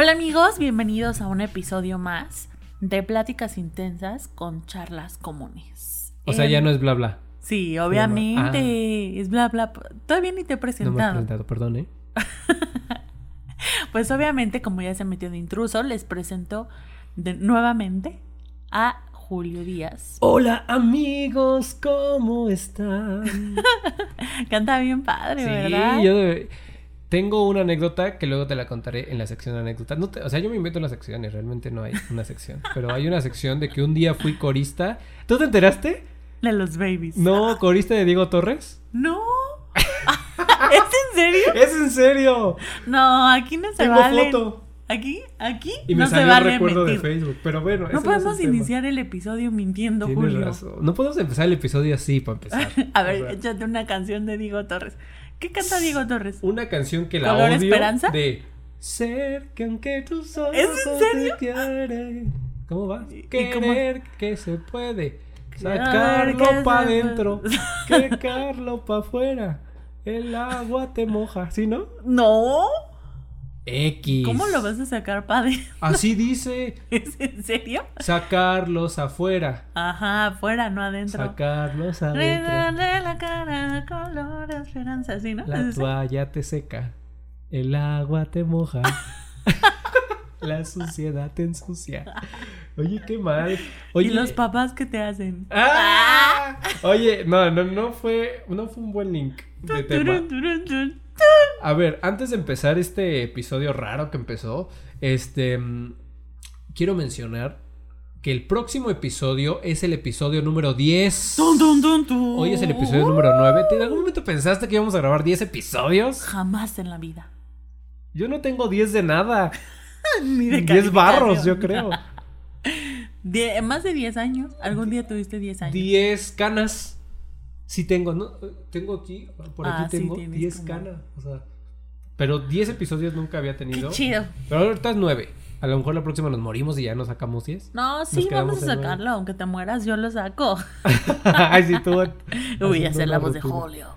Hola amigos, bienvenidos a un episodio más de Pláticas Intensas con Charlas Comunes. O sea, ya Em, no es bla bla. Sí, obviamente, es bla bla. Todavía ni te he No me has presentado. presentado, perdón, ¿eh? Pues obviamente, como ya se metió de intruso, les presento de, nuevamente a Julio Díaz. Hola amigos, ¿cómo están? Canta bien padre, ¿verdad? Sí, yo de- tengo una anécdota que luego te la contaré en la sección de anécdotas. No te- o sea, yo me invento las secciones, realmente no hay una sección. Pero hay una sección de que un día fui corista. ¿Tú te enteraste? De los babies. No, corista de Diego Torres. No. ¿Es en serio? ¡Es en serio! No, aquí no se Tengo foto. Aquí, aquí Y me no se salió vale un recuerdo mentir. de Facebook. Pero bueno, No es podemos tema. iniciar el episodio mintiendo, Tienes Julio. razón. No podemos empezar el episodio así para empezar. A ver, O sea, échate una canción de Diego Torres. ¿Qué canta Diego Torres? una canción que la ¿Color odio Esperanza? de ser que aunque ojos ¿Es en serio? te quieren. ¿Cómo va? ¿Y- y Querer que se puede sacarlo que se pa' puede. adentro, sacarlo pa' afuera. El agua te moja, ¿sí no? No. X. ¿Cómo lo vas a sacar, padre? Así dice, ¿Es en serio? sacarlos afuera, Ajá, afuera, no adentro. sacarlos adentro. Redarle la cara color esperanza, ¿sí, no? La toalla te seca, el agua te moja, la suciedad te ensucia. Oye, qué mal. Oye, ¿Y los papás qué te hacen? ¡Ah! Oye, no, no, no fue, no fue un buen link de tema. A ver, antes de empezar este episodio raro que empezó, este, mm, quiero mencionar que el próximo episodio es el episodio número 10. Tun, tun, tun, tun. Hoy es el episodio número 9. ¿En algún momento pensaste que íbamos a grabar 10 episodios? Jamás en la vida. Yo no tengo 10 de nada. Ni de 10 barros, yo creo. Die- más de 10 años. ¿Algún día tuviste 10 años? 10 canas. Sí tengo, ¿no? Tengo aquí, por aquí Ah, tengo tienes 10 como- canas. O sea, pero 10 episodios nunca había Qué tenido. chido. Pero ahorita es 9. A lo mejor la próxima nos morimos y ya nos sacamos 10. No, sí, vamos a sacarlo. Aunque te mueras, yo lo saco. Ay, sí, tú. Voy a hacer la voz de. Julio.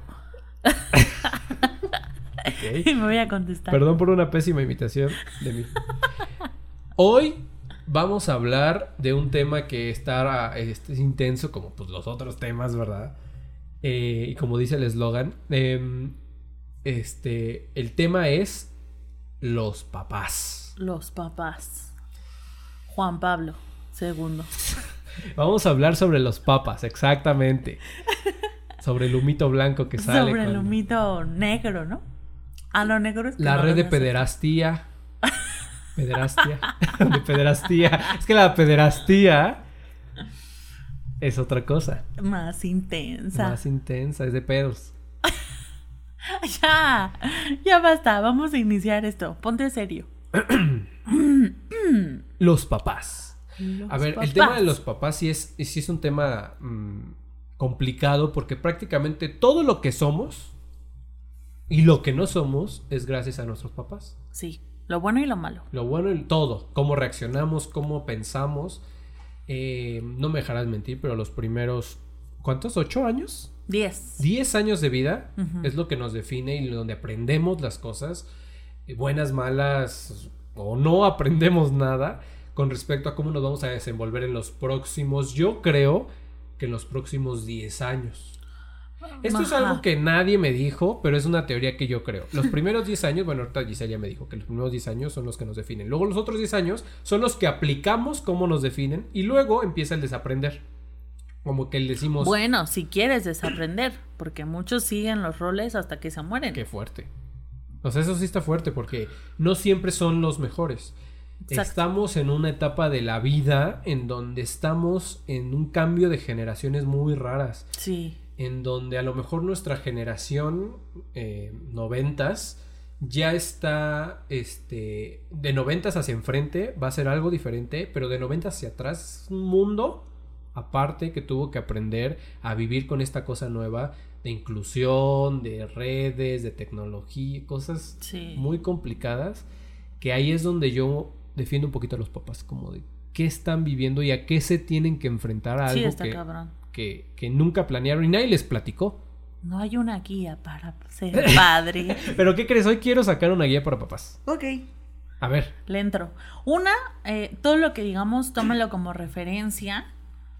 Ok. Y me voy a contestar. Perdón por una pésima imitación de mí. Hoy vamos a hablar de un tema que está este, es intenso como pues los otros temas, ¿verdad? Eh, y como dice el eslogan, em, este, el tema es los papás. Los papás. Juan Pablo II. Vamos a hablar sobre los papas, exactamente. Sobre el humito blanco que sale. Sobre el humito negro, ¿no? Ah, no, negro es que La no red lo de pederastía. Pederastia. de pederastía. Es que la pederastía es otra cosa. Más intensa. Más intensa, es de pedos. Ya, ya basta. Vamos a iniciar esto. Ponte serio. Los papás. Los A ver, el tema de los papás sí es, sí es un tema mm, complicado porque prácticamente todo lo que somos y lo que no somos es gracias a nuestros papás. Sí, lo bueno y lo malo. Lo bueno y todo, cómo reaccionamos, cómo pensamos. Eh, no me dejarás mentir, pero los primeros, ¿cuántos? ¿Ocho años? Diez. Diez años de vida es lo que nos define y donde aprendemos las cosas, eh, buenas, malas, o no aprendemos nada con respecto a cómo nos vamos a desenvolver en los próximos, yo creo que en los próximos 10 años. Esto es algo que nadie me dijo, pero es una teoría que yo creo. Los primeros 10 años, bueno, ahorita Giselle ya me dijo que los primeros 10 años son los que nos definen. Luego los otros 10 años son los que aplicamos cómo nos definen y luego empieza el desaprender. Como que le decimos, Bueno, si quieres desaprender, porque muchos siguen los roles hasta que se mueren. qué fuerte. O sea, eso sí está fuerte porque no siempre son los mejores. Exacto. Estamos en una etapa de la vida en donde estamos en un cambio de generaciones muy raras. Sí, en donde a lo mejor nuestra generación eh, noventas ya está este de noventas hacia enfrente va a ser algo diferente pero de noventas hacia atrás es un mundo aparte que tuvo que aprender a vivir con esta cosa nueva de inclusión de redes de tecnología cosas sí. muy complicadas que ahí es donde yo defiendo un poquito a los papás como de qué están viviendo y a qué se tienen que enfrentar a sí, algo está que, cabrón. Que, que nunca planearon y nadie les platicó. No hay una guía para ser padre. Pero ¿qué crees? Hoy quiero sacar una guía para papás. ok. A ver. Le entro. Una, eh, todo lo que digamos, tómelo como referencia.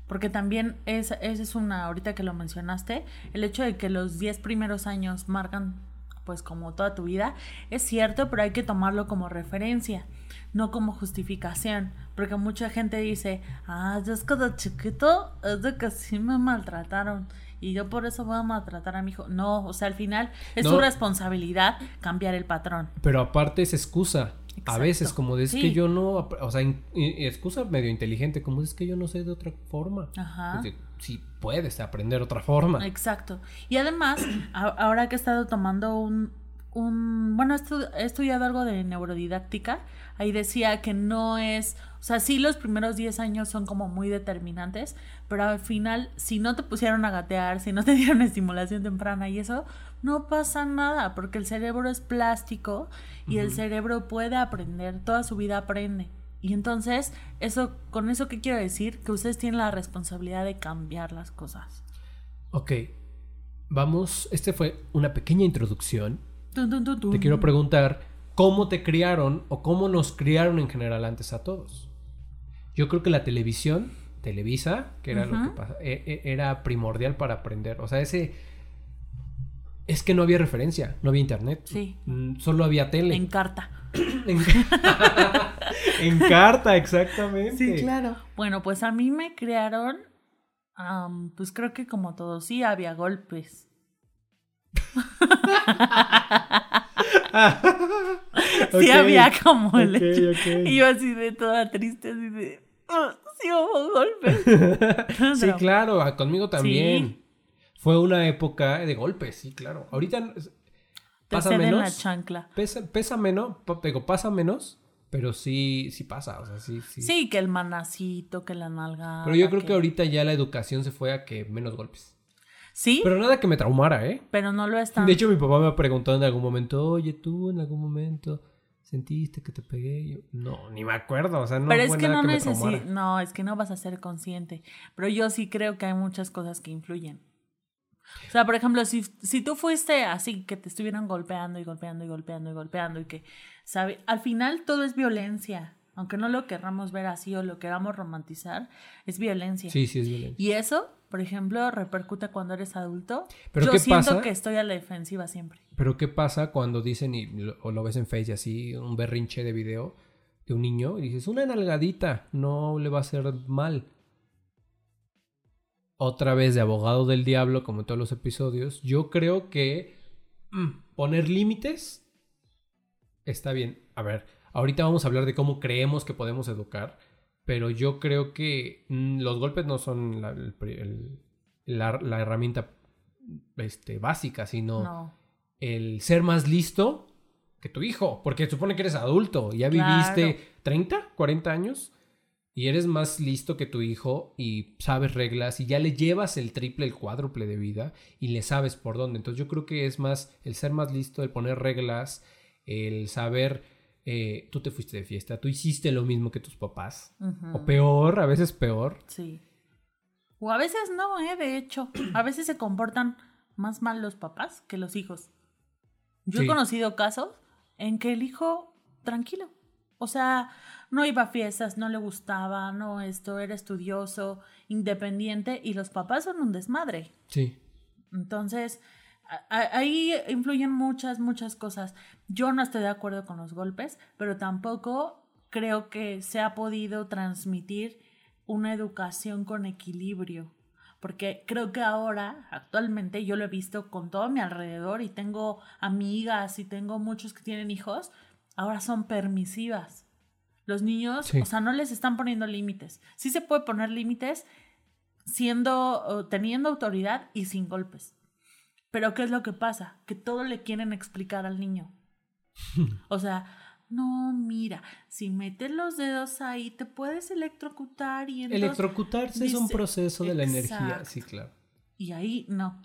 Porque también es, esa es una, ahorita que lo mencionaste, el hecho de que los 10 primeros años marcan pues como toda tu vida, es cierto, pero hay que tomarlo como referencia, no como justificación, porque mucha gente dice, ah, yo es que de chiquito es de que sí me maltrataron y yo por eso voy a maltratar a mi hijo. No, o sea, al final es No. su responsabilidad cambiar el patrón. Pero aparte es excusa. A Exacto. veces, como es Sí. que yo no. O sea, in- i- excusa medio inteligente, como es que yo no sé de otra forma. Ajá. Pues de- sí, puedes aprender otra forma. Exacto. Y además, a- ahora que he estado tomando un, un bueno, he estudiado algo de neurodidáctica, ahí decía que no es, o sea, sí los primeros 10 años son como muy determinantes, pero al final, si no te pusieron a gatear, si no te dieron estimulación temprana y eso, no pasa nada, porque el cerebro es plástico y el cerebro puede aprender, toda su vida aprende. Y entonces, eso, con eso qué quiero decir, que ustedes tienen la responsabilidad de cambiar las cosas. Ok. Vamos. Este fue una pequeña introducción. Te quiero preguntar cómo te criaron o cómo nos criaron en general antes a todos. Yo creo que la televisión, Televisa, que era lo que pasa, e- e- era primordial para aprender. O sea, ese es que no había referencia, no había internet. Sí. Mm, Solo había tele. En carta. En, en carta, exactamente. Bueno, pues a mí me crearon, am, pues creo que como todos, sí había golpes. Sí Ok, había como el ok, hecho. ok. Y yo así de toda triste, así de, "Ah, sí hubo golpes. Sí, claro, a- conmigo también. Sí. Fue una época de golpes, sí, claro. Ahorita pasa ceden la menos. chancla. Pesa, pesa menos, digo, pasa menos, pero sí, sí pasa, o sea, sí, sí. Sí, que el manacito, que la nalga. Pero yo creo que ahorita ya la educación se fue a que menos golpes. Sí, Pero nada que me traumara, ¿eh? pero no lo están. De hecho, mi papá me ha preguntado en algún momento, oye, tú en algún momento sentiste que te pegué. Yo, no, ni me acuerdo, o sea, no pero es que no. No, es que no vas a ser consciente. Pero yo sí creo que hay muchas cosas que influyen. O sea, por ejemplo, si, si tú fuiste así, que te estuvieran golpeando y golpeando y golpeando y golpeando y que, ¿sabe? Al final todo es violencia. Aunque no lo querramos ver así o lo queramos romantizar, es violencia. Sí, sí, es violencia. Y eso, por ejemplo, repercute cuando eres adulto. Pero yo ¿qué siento pasa? que estoy a la defensiva siempre. Pero ¿qué pasa cuando dicen, y lo, o lo ves en Face y así, un berrinche de video de un niño, y dices, una nalgadita, no le va a hacer mal? Otra vez de abogado del diablo, como en todos los episodios, yo creo que mm, poner límites está bien. A ver, ahorita vamos a hablar de cómo creemos que podemos educar, pero yo creo que mm, los golpes no son la, el pri- el- la- la herramienta este, básica, sino No. el ser más listo que tu hijo, porque supone que eres adulto, ya Claro. viviste 30, 40 años y eres más listo que tu hijo y sabes reglas y ya le llevas el triple, el cuádruple de vida y le sabes por dónde. Entonces yo creo que es más el ser más listo, el poner reglas, el saber, eh, tú te fuiste de fiesta, tú hiciste lo mismo que tus papás, o peor, a veces peor. Sí. O a veces no, ¿eh? De hecho, a veces se comportan más mal los papás que los hijos. Yo Sí. he conocido casos en que el hijo, tranquilo. O sea, no iba a fiestas, no le gustaba, no esto, era estudioso, independiente, y los papás son un desmadre. Sí. Entonces, ahí influyen muchas, muchas cosas. Yo no estoy de acuerdo con los golpes, pero tampoco creo que se ha podido transmitir una educación con equilibrio. Porque creo que ahora, actualmente, yo lo he visto con todo mi alrededor y tengo amigas y tengo muchos que tienen hijos, ahora son permisivas. Los niños, Sí. o sea, no les están poniendo límites. Sí se puede poner límites siendo, teniendo autoridad y sin golpes. Pero ¿qué es lo que pasa? Que todo le quieren explicar al niño. O sea, no, mira, si metes los dedos ahí te puedes electrocutar y entonces... Electrocutarse es un proceso de la energía, sí, claro. Y ahí no.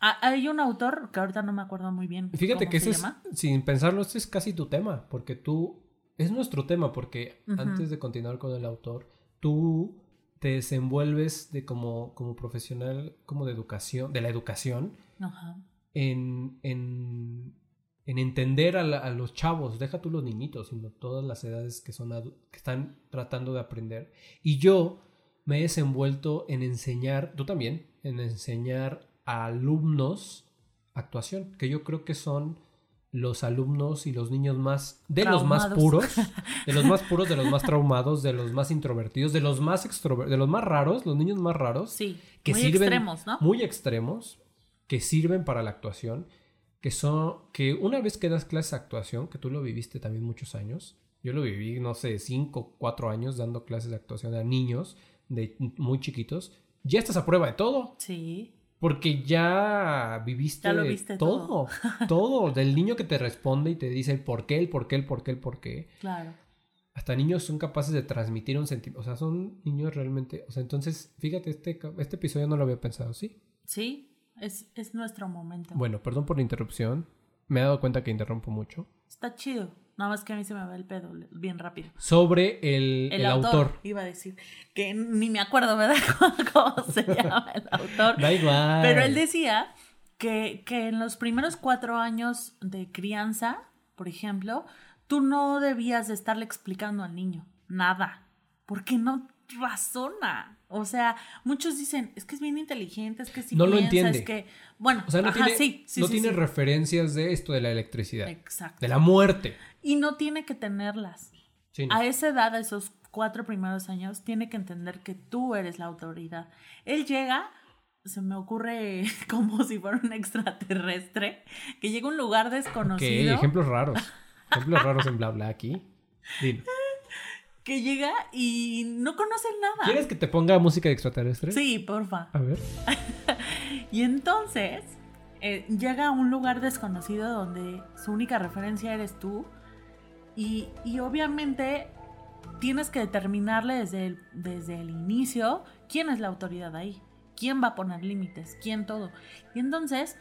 Ha- Hay un autor que ahorita no me acuerdo muy bien. Fíjate cómo que se ese es, sin pensarlo, este es casi tu tema, porque tú, es nuestro tema, porque antes de continuar con el autor, tú te desenvuelves de como, como profesional, como de educación, de la educación, Ajá. en, en en entender a, la- a los chavos, deja tú los niñitos, sino todas las edades que, son que están tratando de aprender. Y yo me he desenvuelto en enseñar, tú también, en enseñar a alumnos actuación, que yo creo que son los alumnos y los niños más, de los más puros, de los más puros, de los más traumados, de los más introvertidos, de los más extrovertidos, de los más raros, los niños más raros, Sí, que muy sirven extremos, ¿no? muy extremos que sirven para la actuación que son que una vez que das clases de actuación que tú lo viviste también muchos años yo lo viví no sé cinco cuatro años dando clases de actuación a niños de muy chiquitos ya estás a prueba de todo. Sí, porque ya viviste Ya lo viste todo todo del niño que te responde y te dice el por qué el por qué el por qué el por qué claro. hasta niños son capaces de transmitir un sentimiento. O sea, son niños realmente. O sea, entonces, fíjate, este, este episodio no lo había pensado, ¿sí? Sí, es, es nuestro momento. Bueno, perdón por la interrupción. Me he dado cuenta que interrumpo mucho. Está chido. Nada más que a mí se me va el pedo bien rápido. Sobre el, El, el autor, autor. Iba a decir que ni me acuerdo, ¿verdad? ¿Cómo se llama el autor? Da igual. Pero él decía que, que en los primeros cuatro años de crianza, por ejemplo, tú no debías de estarle explicando al niño nada, porque no razona. O sea, muchos dicen, es que es bien inteligente, es que si No lo entiende. es que, bueno, O sea, no ajá, tiene, sí, sí, no sí, tiene referencias de esto de la electricidad. Exacto. De la muerte. Y no tiene que tenerlas. Sí, no. A esa edad, a esos cuatro primeros años, tiene que entender que tú eres la autoridad. Él llega, se me ocurre como si fuera un extraterrestre, que llega a un lugar Ok, desconocido, ejemplos raros. Ejemplos raros en bla bla aquí. Dilo. que llega y no conoce nada. ¿Quieres que te ponga música de extraterrestre? Sí, porfa. A ver. Y entonces eh, llega a un lugar desconocido donde su única referencia eres tú y, obviamente tienes que determinarle desde el, desde el inicio quién es la autoridad ahí, quién va a poner límites, quién todo. Y entonces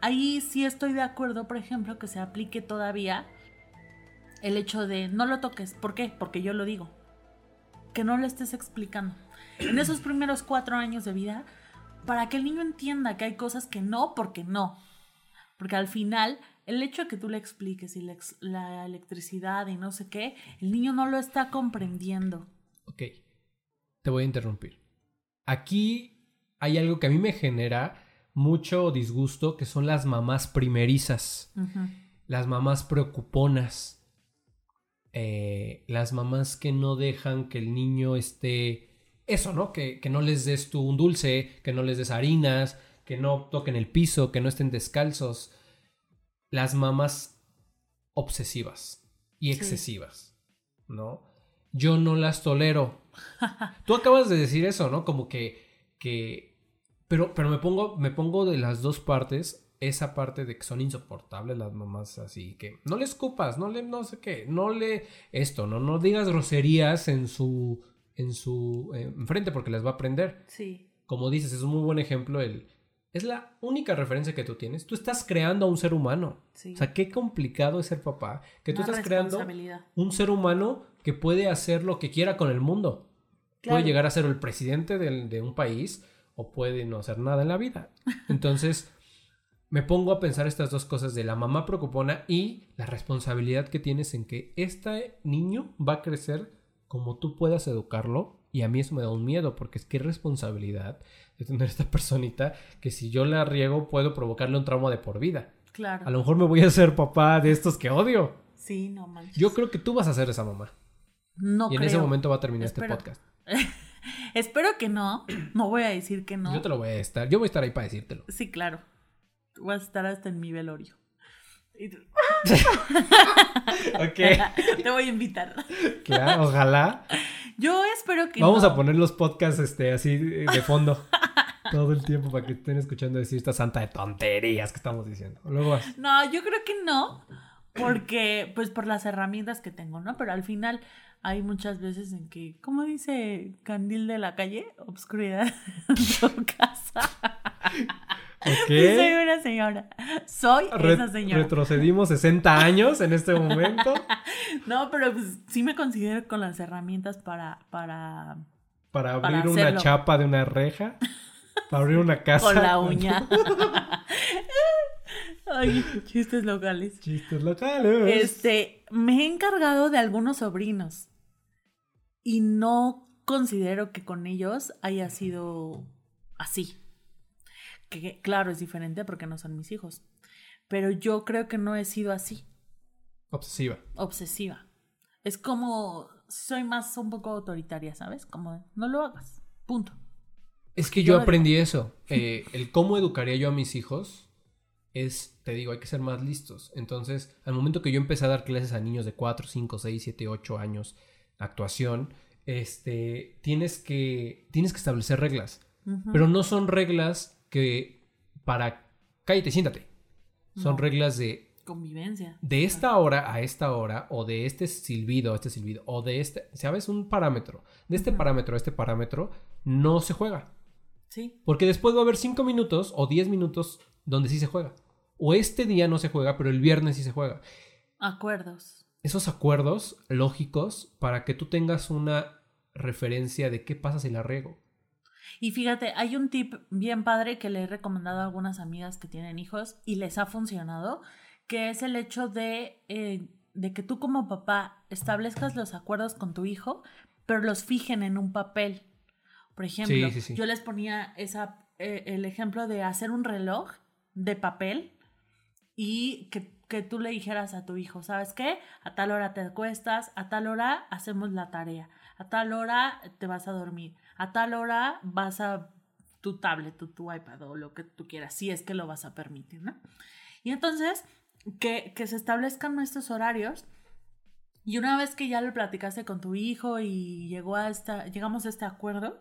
ahí sí estoy de acuerdo, por ejemplo, que se aplique todavía el hecho de no lo toques. ¿Por qué? Porque yo lo digo. Que no le estés explicando. En esos primeros cuatro años de vida, para que el niño entienda que hay cosas que no, porque no. Porque al final, el hecho de que tú le expliques y la, ex- la electricidad y no sé qué, el niño no lo está comprendiendo. Ok. Te voy a interrumpir. Aquí hay algo que a mí me genera mucho disgusto, que son las mamás primerizas. Las mamás preocuponas, eh, las mamás que no dejan que el niño esté, eso, ¿no? Que, que no les des tú un dulce, que no les des harinas, que no toquen el piso, que no estén descalzos. Las mamás obsesivas y Sí. excesivas, ¿no? Yo no las tolero. Tú acabas de decir eso, ¿no? Como que, que, pero, pero me pongo, me pongo de las dos partes esa parte de que son insoportables las mamás así que no le escupas, no le no sé qué, no le esto, no no digas groserías en su en su eh, enfrente porque les va a aprender. Sí. Como dices, es un muy buen ejemplo el es la única referencia que tú tienes. Tú estás creando a un ser humano. Sí. O sea, qué complicado es ser papá, que tú estás creando un ser humano que puede hacer lo que quiera con el mundo. Claro. Puede llegar a ser el presidente de un país o puede no hacer nada en la vida. Entonces, me pongo a pensar estas dos cosas de la mamá preocupona y la responsabilidad que tienes en que este niño va a crecer como tú puedas educarlo. Y a mí eso me da un miedo porque es que responsabilidad de tener esta personita que si yo la riego puedo provocarle un trauma de por vida. Claro. A lo mejor me voy a hacer papá de estos que odio. Sí, no manches. Yo creo que tú vas a ser esa mamá. no y en creo. ese momento va a terminar Espero. este podcast. Espero que no. No voy a decir que no. Yo te lo voy a estar. Yo voy a estar ahí para decírtelo. Sí, claro. Vas a estar hasta en mi velorio. Ok. Te voy a invitar. Claro, ojalá. Yo espero que Vamos no. a poner los podcasts este, así de de fondo. Todo el tiempo para que estén escuchando decir esta santa de tonterías que estamos diciendo. Luego vas. No, yo creo que no. Porque, pues por las herramientas que tengo, ¿no? Pero al final hay muchas veces en que, ¿cómo dice Candil de la calle? Obscuridad en tu casa. Soy una señora. Soy Re- esa señora. retrocedimos 60 años en este momento No, pero pues sí me considero con las herramientas para, para para Para abrir una chapa de una reja, para abrir una casa. con la uña. Ay, chistes locales. Chistes locales. Este, me he encargado de algunos sobrinos y no considero que con ellos haya sido así. Que claro, es diferente porque no son mis hijos. Pero yo creo que no he sido así. Obsesiva. Obsesiva. Es como, soy más un poco autoritaria, ¿sabes? Como, no lo hagas. Punto. Es que yo aprendí eso. Eh, el cómo educaría yo a mis hijos es, te digo, hay que ser más listos. Entonces, al momento que yo empecé a dar clases a niños de 4, 5, 6, 7, 8 años, actuación, este, tienes que, tienes que establecer reglas. Pero no son reglas que para, cállate, siéntate. Son reglas de... Convivencia. De esta hora a esta hora, o de este silbido a este silbido, o de este, ¿sabes? Un parámetro. De este parámetro a este parámetro, no se juega. Sí. Porque después va a haber 5 minutos o 10 minutos donde sí se juega. O este día no se juega, pero el viernes sí se juega. Acuerdos. Esos acuerdos lógicos para que tú tengas una referencia de qué pasa si la riego. Y fíjate, hay un tip bien padre que le he recomendado a algunas amigas que tienen hijos y les ha funcionado, que es el hecho de, eh, de que tú como papá establezcas los acuerdos con tu hijo, pero los fijen en un papel. Por ejemplo, yo les ponía esa, eh, el ejemplo de hacer un reloj de papel y que, que, tú le dijeras a tu hijo, ¿sabes qué? A tal hora te acuestas, a tal hora hacemos la tarea, a tal hora te vas a dormir, a tal hora vas a tu tablet, tu, tu iPad o lo que tú quieras, si es que lo vas a permitir, ¿no? Y entonces, que, que se establezcan nuestros horarios. Y una vez que ya lo platicaste con tu hijo y llegó a esta, llegamos a este acuerdo,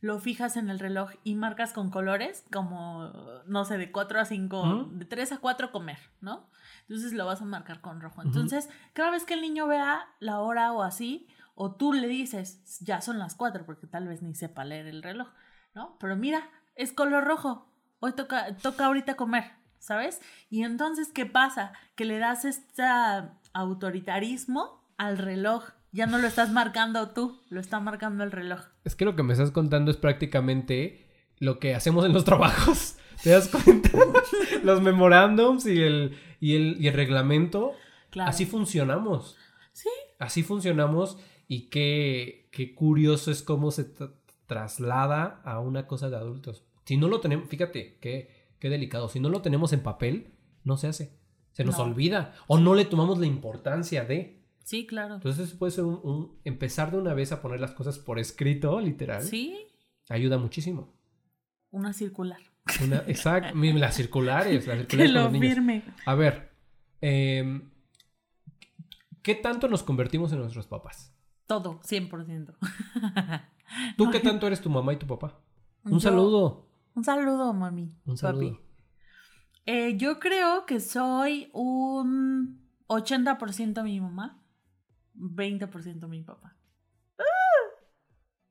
lo fijas en el reloj y marcas con colores, como, no sé, de 4 a 5, de 3 a 4 comer, ¿no? Entonces lo vas a marcar con rojo. Entonces, cada vez que el niño vea la hora o así, o tú le dices, ya son las 4, porque tal vez ni sepa leer el reloj, ¿no? Pero mira, es color rojo, hoy toca, toca ahorita comer, ¿sabes? Y entonces, ¿qué pasa? Que le das este autoritarismo al reloj ya no lo estás marcando tú, lo está marcando el reloj. Es que lo que me estás contando es prácticamente lo que hacemos en los trabajos. ¿Te das cuenta? los memorándums y el, y el, reglamento. Así funcionamos. Sí. Así funcionamos y qué, qué curioso es cómo se traslada a una cosa de adultos. Si no lo tenemos, fíjate, qué, qué delicado. Si no lo tenemos en papel, no se hace. Se nos olvida. O no le tomamos la importancia de. Sí, claro. Entonces puede ser un, empezar de una vez a poner las cosas por escrito, literal. Sí. Ayuda muchísimo. Una circular. Una, exacto, las circulares, las circulares. Que lo firme. A ver, em, ¿qué tanto nos convertimos en nuestros papás? Todo, 100%. ¿Tú qué tanto eres tu mamá y tu papá? Un saludo. Un saludo, mami. Un saludo. Eh, yo creo que soy un 80% mi mamá 20% mi papá.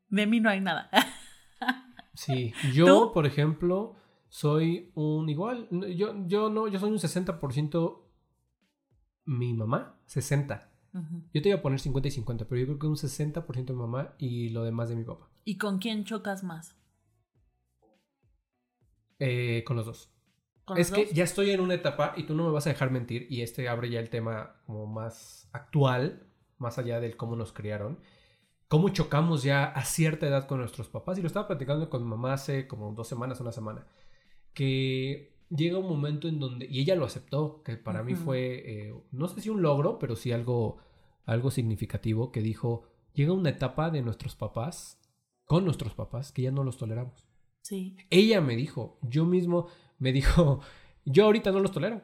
De mí no hay nada. sí, yo, por ejemplo, soy un igual. Yo, yo no, yo soy un 60% mi mamá, 60. Yo te iba a poner 50 y 50, pero yo creo que un 60% mi mamá y lo demás de mi papá. ¿Y con quién chocas más? Eh, con los dos. es que ya estoy en una etapa y tú no me vas a dejar mentir y este abre ya el tema como más actual más allá del cómo nos criaron, cómo chocamos ya a cierta edad con nuestros papás. Y lo estaba platicando con mi mamá hace como dos semanas, una semana, que llega un momento en donde, y ella lo aceptó, que para mí fue, eh, no sé si un logro, pero sí algo, algo significativo, que dijo, llega una etapa de nuestros papás, con nuestros papás, que ya no los toleramos. Sí. Ella me dijo, yo mismo me dijo, yo ahorita no los tolero.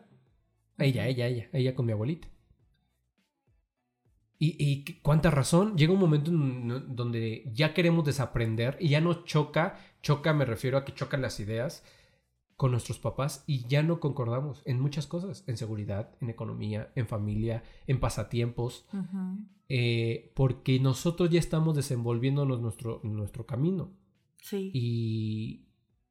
Ella, ella, ella, ella con mi abuelita. Y, cuánta razón, llega un momento donde ya queremos desaprender y ya no choca, choca me refiero a que chocan las ideas con nuestros papás y ya no concordamos en muchas cosas, en seguridad, en economía, en familia, en pasatiempos, eh, porque nosotros ya estamos desenvolviéndonos nuestro, nuestro camino. Sí. Y,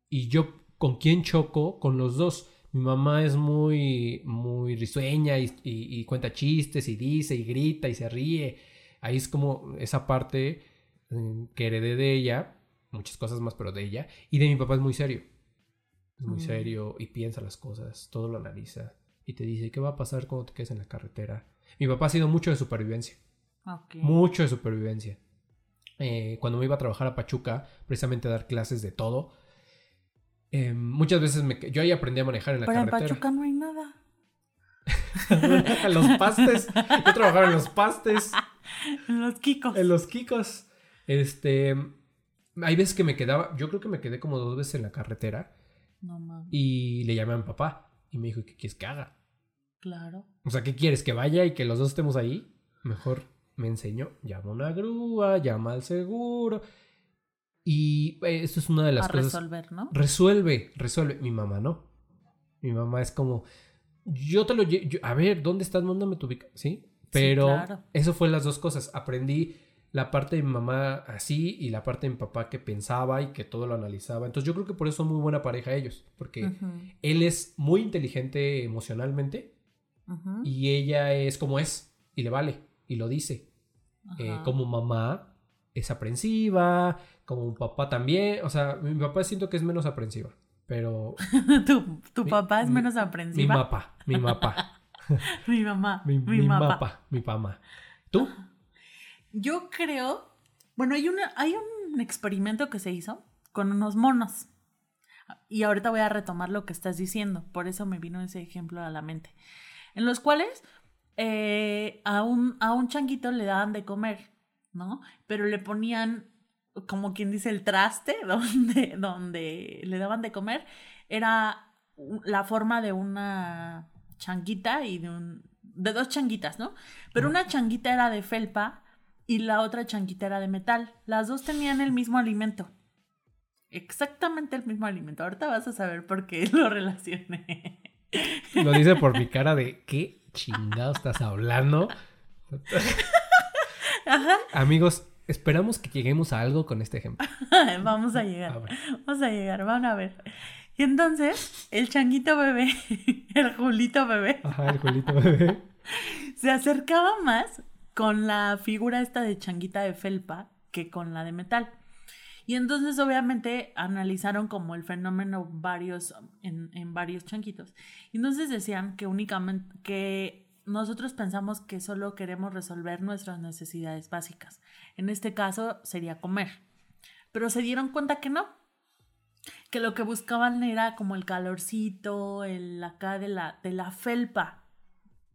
y yo, ¿con quién choco? Con los dos mi mamá es muy, muy risueña y, cuenta chistes y dice y grita y se ríe. Ahí es como esa parte mm, que heredé de ella, muchas cosas más, pero de ella. Y de mi papá es muy serio. Es muy Mm. serio y piensa las cosas, todo lo analiza y te dice qué va a pasar cuando te quedes en la carretera. Mi papá ha sido mucho de supervivencia, mucho de supervivencia. Eh, cuando me iba a trabajar a Pachuca, precisamente a dar clases de todo, eh, muchas veces me, yo ahí aprendí a manejar en la Pero en carretera. Pachuca no hay nada. los pastes, yo trabajaba en los pastes. En los Kikos. En los Kikos. Este. Hay veces que me quedaba. Yo creo que me quedé como dos veces en la carretera. No mames. Y le llamé a mi papá. Y me dijo: ¿Qué quieres que haga? Claro. O sea, ¿qué quieres? ¿Que vaya y que los dos estemos ahí? Mejor me enseñó. Llama a una grúa, llama al seguro. Y eh, esto es una de las a cosas. resolver, ¿no? Resuelve, resuelve. Mi mamá no. Mi mamá es como. Yo te lo lle- yo- A ver, ¿dónde estás? Mándame tu ubica- ¿Sí? Pero claro. eso fue las dos cosas. Aprendí la parte de mi mamá así y la parte de mi papá que pensaba y que todo lo analizaba. Entonces yo creo que por eso son muy buena pareja ellos. Porque él es muy inteligente emocionalmente y ella es como es y le vale y lo dice. Eh, como mamá es aprensiva, como papá también. O sea, mi papá siento que es menos aprensiva. Pero tu tu mi- papá es mi- menos mi aprensiva. mapa, mi mapa, Mi mamá. mi, Mi, mi mapa. mapa, mi pama. ¿Tú? Yo creo. Bueno, hay, una, hay un experimento que se hizo con unos monos. Y ahorita voy a retomar lo que estás diciendo. Por eso me vino ese ejemplo a la mente. En los cuales eh, a, un, a un changuito le daban de comer, ¿no? Pero le ponían, como quien dice, el traste donde, donde le daban de comer. Era la forma de una changuita y de un. de dos changuitas, ¿no? Pero una changuita era de felpa y la otra changuita era de metal. Las dos tenían el mismo alimento. Exactamente el mismo alimento. Ahorita vas a saber por qué lo relacioné. Lo dice por mi cara de ¿qué chingado estás hablando? Ajá. Amigos, esperamos que lleguemos a algo con este ejemplo. Vamos a A llegar. ver. Vamos a llegar, van a ver. Y entonces, el changuito bebé, el Julito bebé, Ajá, el Julito bebé. se acercaba más con la figura esta de changuita de felpa que con la de metal. Y entonces obviamente analizaron como el fenómeno varios en, en varios changuitos. Y entonces decían que únicamente que nosotros pensamos que solo queremos resolver nuestras necesidades básicas. En este caso sería comer. Pero se dieron cuenta que no. Que lo que buscaban era como el calorcito, el acá de la, de la felpa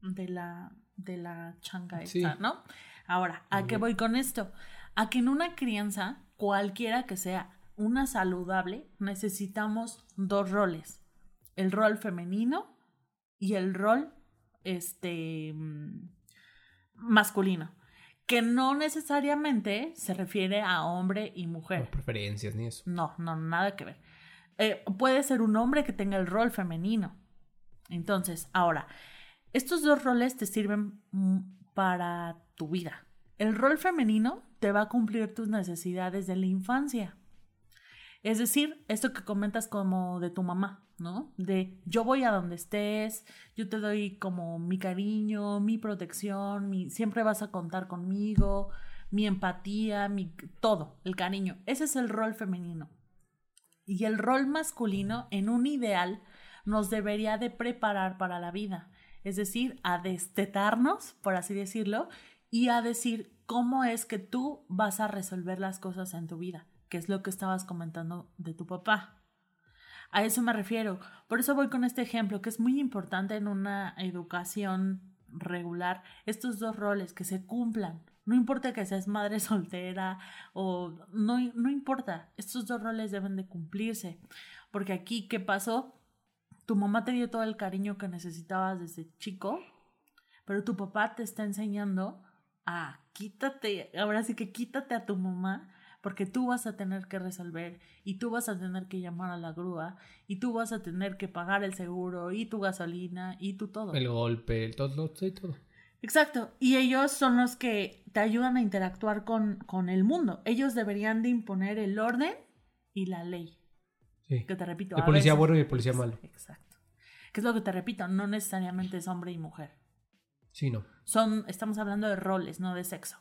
de la, de la changa Sí. esta, ¿no? Ahora, ¿a qué voy con esto? A que en una crianza, cualquiera que sea una saludable, necesitamos dos roles. El rol femenino y el rol este mm, masculino. Que no necesariamente se refiere a hombre y mujer. No preferencias ni eso. No, no, nada que ver. Eh, puede ser un hombre que tenga el rol femenino. Entonces, ahora, estos dos roles te sirven para tu vida. El rol femenino te va a cumplir tus necesidades de la infancia. Es decir, esto que comentas como de tu mamá, ¿no? De yo voy a donde estés, yo te doy como mi cariño, mi protección, mi, siempre vas a contar conmigo, mi empatía, mi todo, el cariño. Ese es el rol femenino. Y el rol masculino, en un ideal, nos debería de preparar para la vida. Es decir, a destetarnos, por así decirlo, y a decir cómo es que tú vas a resolver las cosas en tu vida, que es lo que estabas comentando de tu papá. A eso me refiero. Por eso voy con este ejemplo, que es muy importante en una educación regular, estos dos roles que se cumplan. No importa que seas madre soltera o no, importa, estos dos roles deben de cumplirse. Porque aquí, ¿qué pasó? Tu mamá te dio todo el cariño que necesitabas desde chico, pero tu papá te está enseñando a quítate, ahora sí que quítate a tu mamá porque tú vas a tener que resolver y tú vas a tener que llamar a la grúa y tú vas a tener que pagar el seguro y tu gasolina y tu todo. El golpe, el todo, sí, todo. Exacto, y ellos son los que te ayudan a interactuar con, con el mundo. Ellos deberían de imponer el orden y la ley. Sí. Que te repito. El a policía veces- bueno y el policía malo. Exacto. Que es lo que te repito, no necesariamente es hombre y mujer. Sí, no. Son, estamos hablando de roles, no de sexo.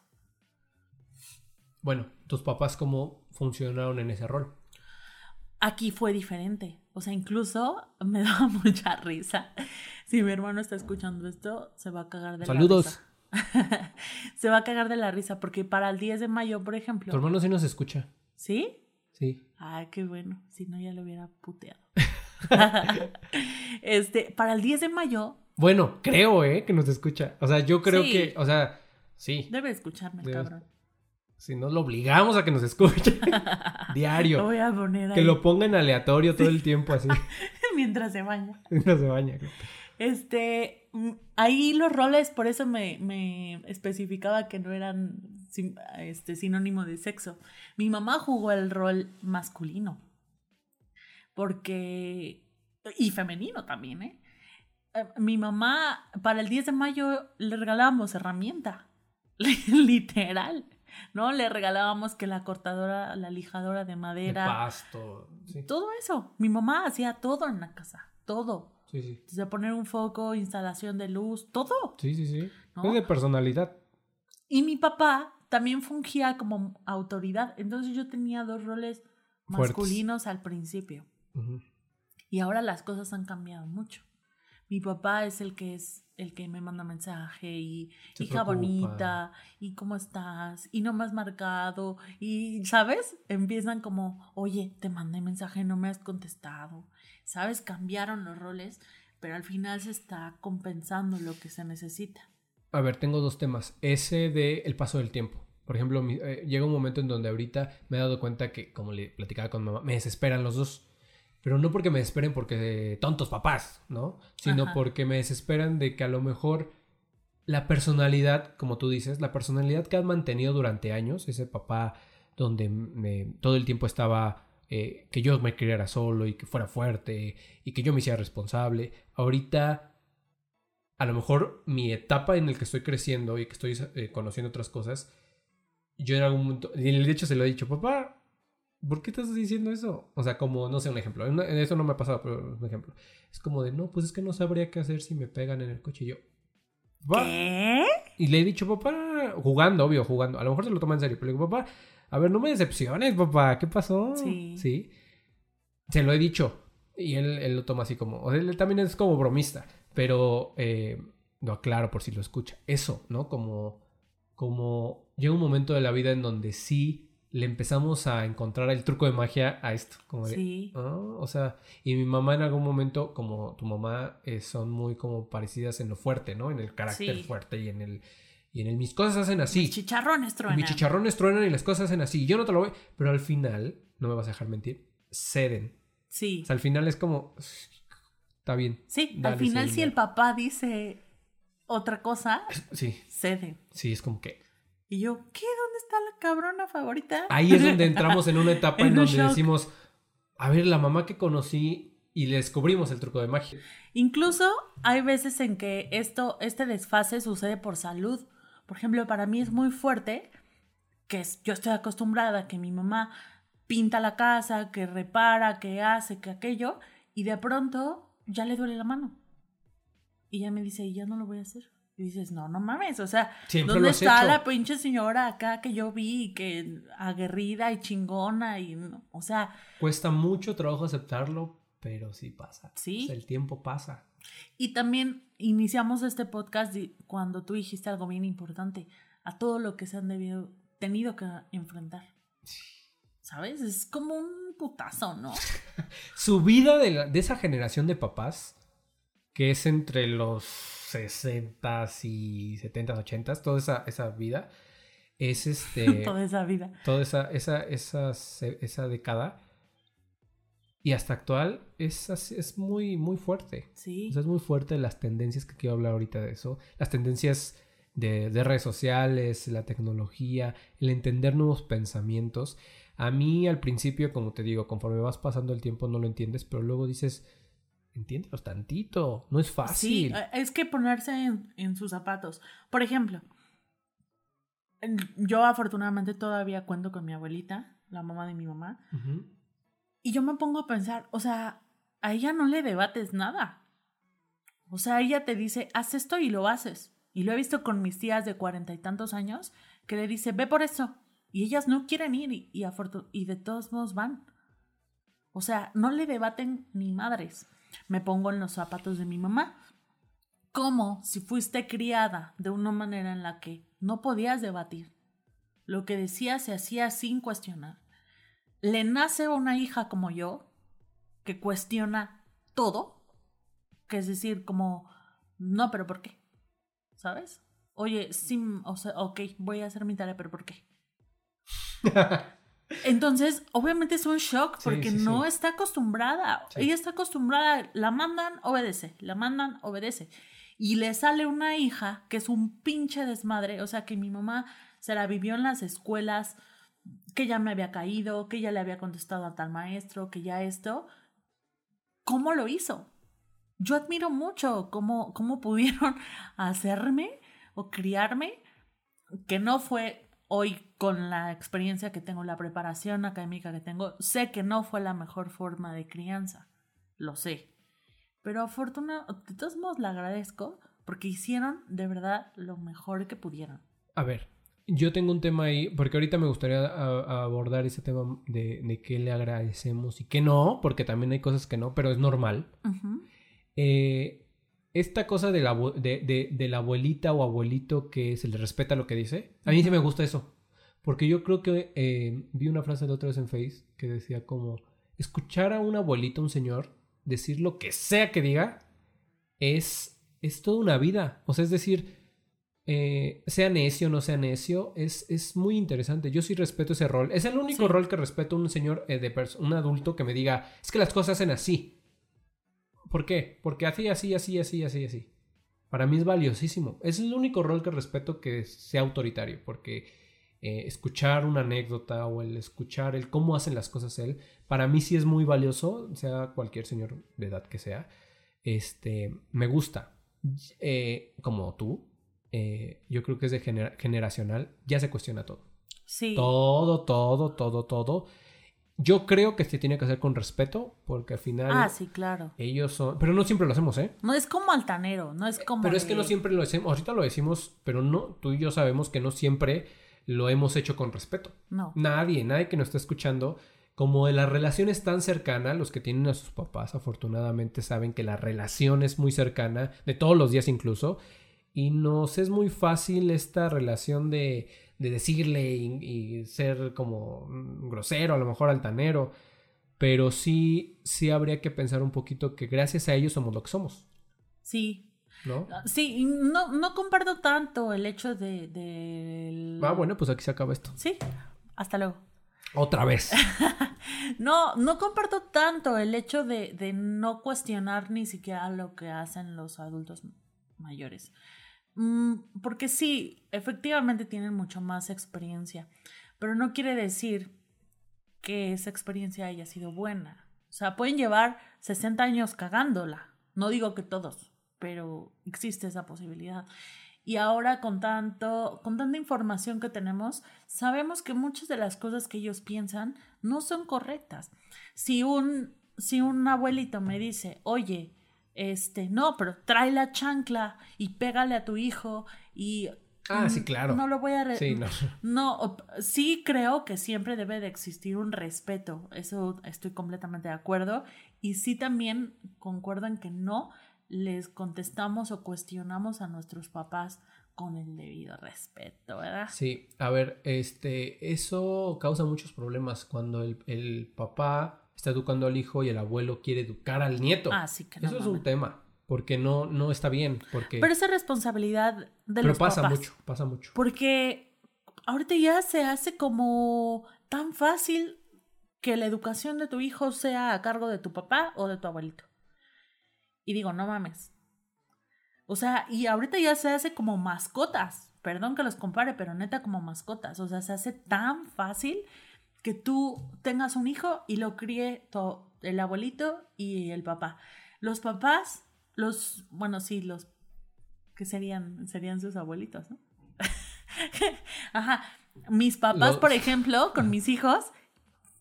Bueno, tus papás cómo funcionaron en ese rol. Aquí fue diferente. O sea, incluso me daba mucha risa. Si mi hermano está escuchando esto, se va a cagar de Saludos. la risa. se va a cagar de la risa porque para el 10 de mayo, por ejemplo. Tu hermano sí nos escucha. ¿Sí? Sí. Ay, qué bueno. Si no, ya lo hubiera puteado. este, para el 10 de mayo. Bueno, creo, ¿eh? Que nos escucha. O sea, yo creo Sí. que, o sea, sí. Debe escucharme, el Debe- cabrón. Si no, lo obligamos a que nos escuche. Lo Diario. voy a poner ahí Que lo ponga en aleatorio todo el tiempo así. mientras se baña. no se baña. Este, mm, ahí los roles, por eso me, me especificaba que no eran sin- este, sinónimo de sexo. Mi mamá jugó el rol masculino. Porque, y femenino también, ¿eh? Eh, Mi mamá, para el 10 de mayo le regalábamos herramienta, literal, ¿no? Le regalábamos que la cortadora, la lijadora de De madera, pasto. Sí, todo eso. Mi mamá hacía todo en la casa, todo. sí, sí. Desde poner un foco, instalación de luz, todo. Sí, sí, sí. ¿No? Es de personalidad. Y mi papá también fungía como autoridad. Entonces yo tenía dos roles Fuertes. masculinos al principio. Y ahora las cosas han cambiado mucho. Mi papá es el que es el que me manda mensaje y Se hija preocupa. bonita y cómo estás y no me has marcado y sabes empiezan como oye te mandé mensaje no me has contestado sabes cambiaron los roles pero al final se está compensando lo que se necesita A ver, tengo dos temas. Ese de el paso del tiempo. Por ejemplo, mi- eh, llega un momento en donde ahorita me he dado cuenta que, como le platicaba con mamá, me desesperan los dos. Pero no porque me desesperen porque tontos papás, ¿no? Sino Ajá. porque me desesperan de que a lo mejor la personalidad, como tú dices, la personalidad que has mantenido durante años, ese papá donde me- todo el tiempo estaba eh, que yo me criara solo y que fuera fuerte y que yo me hiciera responsable, ahorita a lo mejor mi etapa en la que estoy creciendo y que estoy eh, conociendo otras cosas, yo en algún momento, y de hecho se lo he dicho, papá, ¿por qué estás diciendo eso? O sea, como, no sé, un ejemplo, en eso no me ha pasado, pero un ejemplo. Es como de, no, pues es que no sabría qué hacer si me pegan en el coche y yo. ¿Qué? Y le he dicho, papá, jugando, obvio, jugando. A lo mejor se lo toma en serio, pero le digo, papá, a ver, no me decepciones, papá, ¿qué pasó? Sí. Sí. Se lo he dicho. Y él, él lo toma así como, o sea, él también es como bromista, pero eh, lo aclaro por si lo escucha. Eso, ¿no? Como, como llega un momento de la vida en donde sí le empezamos a encontrar el truco de magia a esto. Como de, Sí. Ah, o sea, y mi mamá en algún momento, como tu mamá, eh, son muy como parecidas en lo fuerte, ¿no? En el carácter Sí. fuerte y en el... Y en el mis cosas hacen así. Mis chicharrones truenan. mis chicharrones truenan y las cosas hacen así. Yo no te lo voy... Pero al final, no me vas a dejar mentir, ceden. Sí. O sea, al final es como... Está bien. Sí, al final si el papá dice otra cosa, Sí, cede. sí, es como que... Y yo, ¿qué? ¿Dónde está la cabrona favorita? Ahí es donde entramos en una etapa en, donde shock. decimos... A ver, la mamá que conocí y le descubrimos el truco de magia. Incluso hay veces en que esto, este desfase sucede por salud. Por ejemplo, para mí es muy fuerte que yo estoy acostumbrada a que mi mamá pinta la casa, que repara, que hace, que aquello, y de pronto ya le duele la mano. Y ya me dice, y ya no lo voy a hacer. Y dices, no, no mames, o sea, Siempre ¿dónde está hecho. la pinche señora acá que yo vi, que aguerrida y chingona? Y, o sea, Cuesta mucho trabajo aceptarlo, pero sí pasa. Sí. O sea, el tiempo pasa. Y también iniciamos este podcast cuando tú dijiste algo bien importante, a todo lo que se han debido, tenido que enfrentar. ¿Sabes? Es como un putazo, ¿no? Su vida de, la- de esa generación de papás, que es entre los 60 y 70, 80, toda esa, esa vida, es este. Toda esa vida. toda esa, esa, esa, esa década. Y hasta actual es, es muy, muy fuerte. Sí. O sea, es muy fuerte las tendencias que quiero hablar ahorita de eso. Las tendencias de, de redes sociales, la tecnología, el entender nuevos pensamientos. A mí al principio, como te digo, conforme vas pasando el tiempo no lo entiendes, pero luego dices, entiéndelos tantito, no es Sí, fácil. eh, es que ponerse en, en sus zapatos. Por ejemplo, yo afortunadamente todavía cuento con mi abuelita, la mamá de mi mamá, y yo me pongo a pensar, o sea, a ella no le debates nada. O sea, ella te dice, haz esto y lo haces. Y lo he visto con mis tías de cuarenta y tantos años, que le dice, ve por eso. Y ellas no quieren ir y, de todos modos van. O sea, no le debaten ni madres. Me pongo en los zapatos de mi mamá. Como si fuiste criada de una manera en la que no podías debatir. Lo que decía se hacía sin cuestionar. Le nace una hija como yo que cuestiona todo. Que es decir, como, no, pero ¿por qué? ¿Sabes? Oye, sí, o sea, ok, voy a hacer mi tarea, pero ¿por qué? Entonces, obviamente es un shock porque no está acostumbrada. Ella está acostumbrada, la mandan, obedece, la mandan, obedece. Y le sale una hija que es un pinche desmadre, o sea, que mi mamá se la vivió en las escuelas, que ya me había caído, que ya le había contestado a tal maestro, que ya esto. ¿Cómo lo hizo? Yo admiro mucho cómo, cómo pudieron hacerme o criarme, que no fue hoy con la experiencia que tengo, la preparación académica que tengo, sé que no fue la mejor forma de crianza, lo sé. Pero afortunadamente, de todos modos, le agradezco porque hicieron de verdad lo mejor que pudieron. A ver, yo tengo un tema ahí, porque ahorita me gustaría abordar ese tema de, de qué le agradecemos y qué no, porque también hay cosas que no, pero es normal. eh, esta cosa de la, de, la abuelita o abuelito que se le respeta lo que dice, a mí sí me gusta eso. Porque yo creo que eh, vi una frase de otra vez en Face que decía como, escuchar a un abuelito, un señor, decir lo que sea que diga, es, es toda una vida. O sea, es decir, eh, sea necio o no sea necio, es, es muy interesante. Yo sí respeto ese rol. Es el único rol que respeto un señor, eh, de un adulto que me diga, es que las cosas hacen así. ¿Por qué? Porque así, así, así, así, así, así. Para mí es valiosísimo. Es el único rol que respeto que sea autoritario, porque eh, escuchar una anécdota o el escuchar el cómo hacen las cosas él, para mí sí es muy valioso, sea cualquier señor de edad que sea. Este, me gusta. Eh, como tú, eh, yo creo que es de generacional, ya se cuestiona todo. Sí. Todo, todo, todo, todo. Yo creo que se tiene que hacer con respeto, porque al final. Ah, sí, claro. Ellos son. Pero no siempre lo hacemos, ¿eh? No es como altanero, no es como. Pero es que no siempre lo hacemos. Ahorita lo decimos, pero no. Tú y yo sabemos que no siempre lo hemos hecho con respeto. No. Nadie, nadie que nos está escuchando. Como la relación es tan cercana, los que tienen a sus papás, afortunadamente, saben que la relación es muy cercana, de todos los días incluso. Y nos es muy fácil esta relación de de decirle y, ser como grosero, a lo mejor altanero, pero sí, sí habría que pensar un poquito que gracias a ellos somos lo que somos. Sí. ¿No? Ah, sí, no, no comparto tanto el hecho de, Ah, bueno, pues aquí se acaba esto. Sí, hasta luego. Otra vez. no, no comparto tanto el hecho de, de no cuestionar ni siquiera lo que hacen los adultos mayores. Mm, porque sí, efectivamente tienen mucho más experiencia, pero no quiere decir que esa experiencia haya sido buena. O sea, pueden llevar 60 años cagándola. No digo que todos, pero existe esa posibilidad. Y ahora con tanto, con tanta información que tenemos, sabemos que muchas de las cosas que ellos piensan no son correctas. Si un, si un abuelito me dice, oye, este, no, pero trae la chancla y pégale a tu hijo y... Ah, sí, claro. No lo voy a... Sí, no. no, sí creo que siempre debe de existir un respeto, eso estoy completamente de acuerdo, y sí también concuerdo en que no les contestamos o cuestionamos a nuestros papás con el debido respeto, ¿verdad? Sí, a ver, este, eso causa muchos problemas cuando el, el papá está educando al hijo y el abuelo quiere educar al nieto. Ah, sí que no, Eso es un tema, porque no, no está bien. Porque... Pero esa responsabilidad de Pero pasa mucho, pasa mucho. Porque ahorita ya se hace como tan fácil que la educación de tu hijo sea a cargo de tu papá o de tu abuelito. Y digo, no mames. O sea, y ahorita ya se hace como mascotas. Perdón que los compare, pero neta como mascotas. O sea, se hace tan fácil que tú tengas un hijo y lo críe todo, el abuelito y el papá. Los papás, los, bueno, sí, los que serían, serían sus abuelitos, ¿no? Ajá. Mis papás, por ejemplo, con mis hijos,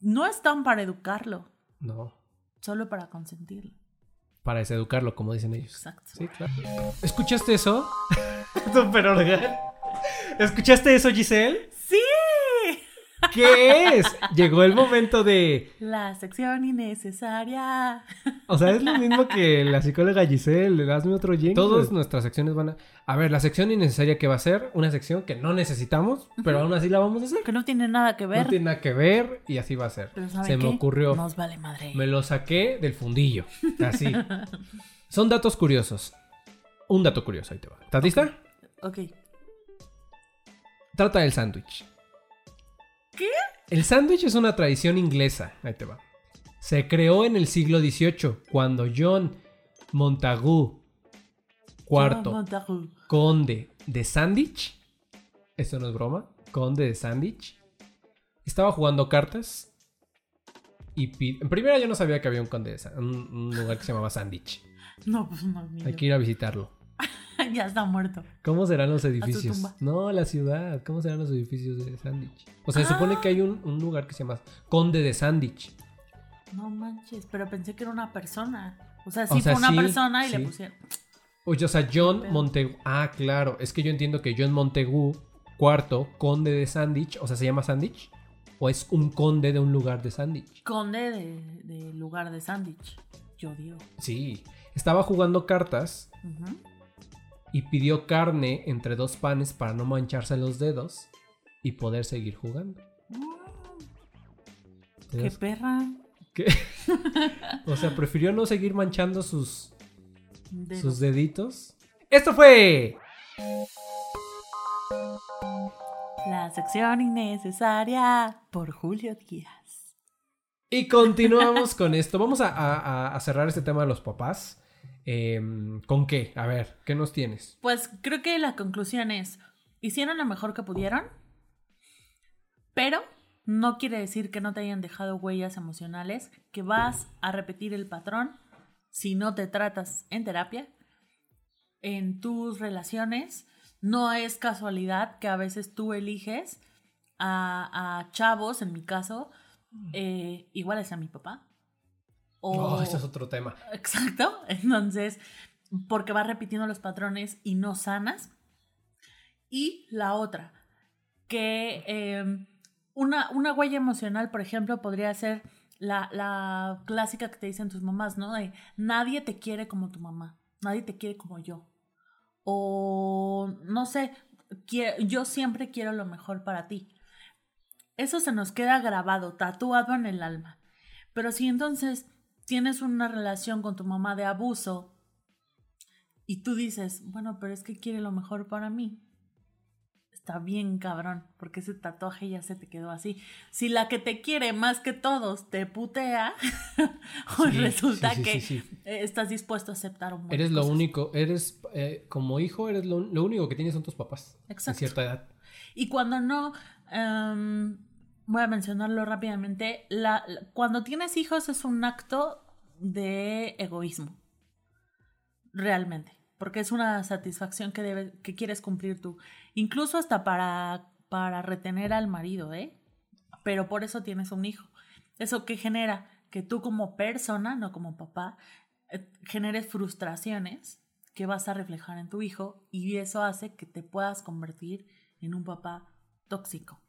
no están para educarlo. No. Solo para consentirlo. Para deseducarlo, como dicen ellos. Exacto. Sí, claro. ¿Escuchaste eso? Super ¿Escuchaste eso, Giselle? ¿Qué es? Llegó el momento de. La sección innecesaria. O sea, es lo mismo que la psicóloga Giselle. Hazme otro jingle. Todas nuestras secciones van a. A ver, la sección innecesaria que va a ser una sección que no necesitamos, pero aún así la vamos a hacer. Que no tiene nada que ver. No tiene nada que ver y así va a ser. Pero ¿saben Se me qué? ocurrió. Nos vale madre. Me lo saqué del fundillo. Así. Son datos curiosos. Un dato curioso, ahí te va. ¿Estás lista? Ok. Trata del sándwich. ¿Qué? El sándwich es una tradición inglesa. Ahí te va. Se creó en el siglo XVIII cuando John Montagu IV, Montagu. conde de Sandwich, esto no es broma, conde de Sandwich, estaba jugando cartas y en primera yo no sabía que había un conde de un, un lugar que se llamaba Sandwich. No, pues no, Hay que ir a visitarlo. ya está muerto. ¿Cómo serán los edificios? No, la ciudad. ¿Cómo serán los edificios de Sandwich? O sea, se supone que hay un, un lugar que se llama Conde de Sandwich. No manches, pero pensé que era una persona. O sea, O sí sea, fue una sí, persona y sí. le pusieron. Oye, o sea, John? Montegu. Ah, claro. Es que yo entiendo que John Montegu, cuarto, conde de Sandwich, o sea, ¿se llama Sandwich? ¿O es un conde de un lugar de Sandwich? Conde de, de lugar de sándwich. Yo digo. Sí. Estaba jugando cartas Ujú. Y pidió carne entre dos panes para no mancharse los dedos y poder seguir jugando. ¿Te Qué perra. qué? o sea, prefirió no seguir manchando sus, Dedos. sus deditos. Esto fue La sección innecesaria por Julio Díaz. Y continuamos con esto. Vamos a, a- a cerrar este tema de los papás. Em, ¿Con qué? A ver, ¿qué nos tienes? Pues creo que la conclusión es, hicieron lo mejor que pudieron, pero no quiere decir que no te hayan dejado huellas emocionales, que vas a repetir el patrón si no te tratas en terapia, en tus relaciones. No es casualidad que a veces tú eliges a, a chavos, en mi caso, eh, iguales a mi papá. O, Oh, es otro tema. Exacto. Entonces, porque vas repitiendo los patrones y no sanas. Y la otra, que eh, una, una huella emocional, por ejemplo, podría ser la, la clásica que te dicen tus mamás, ¿no? De nadie te quiere como tu mamá, nadie te quiere como yo. O no sé, yo siempre quiero lo mejor para ti. Eso se nos queda grabado, tatuado en el alma. Pero si entonces tienes una relación con tu mamá de abuso y tú dices, bueno, pero es que quiere lo mejor para mí, está bien cabrón, porque ese tatuaje ya se te quedó así. Si la que te quiere más que todos te putea, pues Sí, resulta sí, sí, que eh, estás dispuesto a aceptar un Eres lo único, eres eh, como hijo, eres lo, lo único que tienes son tus papás. Exacto. A cierta edad. Y cuando no, em, voy a mencionarlo rápidamente, la, cuando tienes hijos es un acto de egoísmo, realmente, porque es una satisfacción que, que quieres cumplir tú, incluso hasta para, para retener al marido, ¿eh? Pero por eso tienes un hijo. Eso que genera que tú como persona, no como papá, eh, generes frustraciones que vas a reflejar en tu hijo y eso hace que te puedas convertir en un papá tóxico.